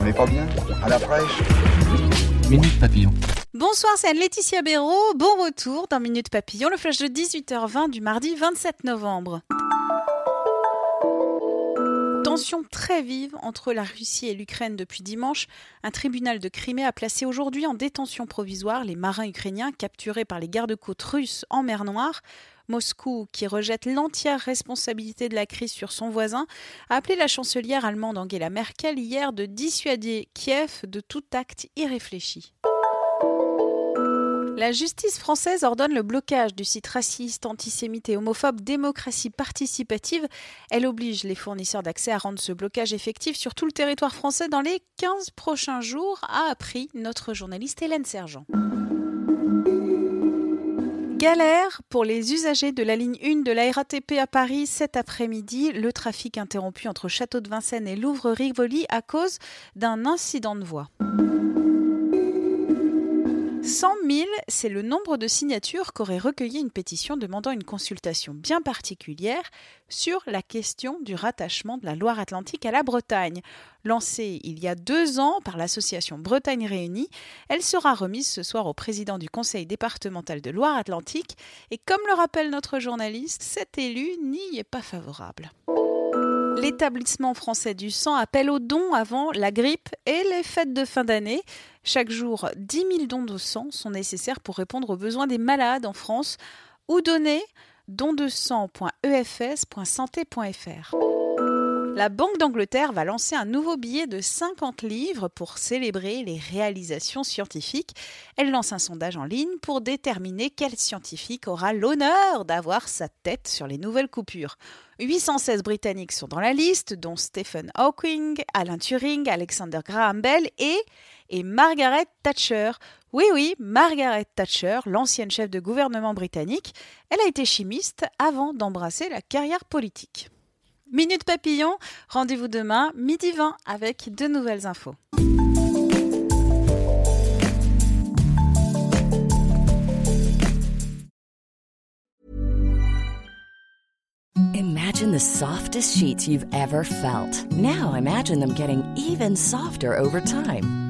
On n'est pas bien À la fraîche Minute Papillon. Bonsoir, c'est Anne-Laetitia Béraud. Bon retour dans Minute Papillon, le flash de 18h20 du mardi 27 novembre. Tension très vive entre la Russie et l'Ukraine depuis dimanche. Un tribunal de Crimée a placé aujourd'hui en détention provisoire les marins ukrainiens capturés par les gardes-côtes russes en mer Noire. Moscou, qui rejette l'entière responsabilité de la crise sur son voisin, a appelé la chancelière allemande Angela Merkel hier de dissuader Kiev de tout acte irréfléchi. La justice française ordonne le blocage du site raciste, antisémite et homophobe Démocratie participative. Elle oblige les fournisseurs d'accès à rendre ce blocage effectif sur tout le territoire français dans les 15 prochains jours, a appris notre journaliste Hélène Sergent. Galère pour les usagers de la ligne 1 de la RATP à Paris cet après-midi. Le trafic interrompu entre Château de Vincennes et Louvre-Rivoli à cause d'un incident de voie. 100 000, c'est le nombre de signatures qu'aurait recueilli une pétition demandant une consultation bien particulière sur la question du rattachement de la Loire-Atlantique à la Bretagne. Lancée il y a deux ans par l'association Bretagne Réunie, elle sera remise ce soir au président du conseil départemental de Loire-Atlantique et comme le rappelle notre journaliste, cet élu n'y est pas favorable. L'établissement français du sang appelle aux dons avant la grippe et les fêtes de fin d'année. Chaque jour, 10 000 dons de sang sont nécessaires pour répondre aux besoins des malades en France. Ou donner. La Banque d'Angleterre va lancer un nouveau billet de 50 livres pour célébrer les réalisations scientifiques. Elle lance un sondage en ligne pour déterminer quel scientifique aura l'honneur d'avoir sa tête sur les nouvelles coupures. 816 Britanniques sont dans la liste, dont Stephen Hawking, Alan Turing, Alexander Graham Bell et, et Margaret Thatcher. Oui, oui, Margaret Thatcher, l'ancienne chef de gouvernement britannique, elle a été chimiste avant d'embrasser la carrière politique. Minute Papillon, rendez-vous demain, midi 20, avec de nouvelles infos. Imagine the softest sheets you've ever felt. Now imagine them getting even softer over time.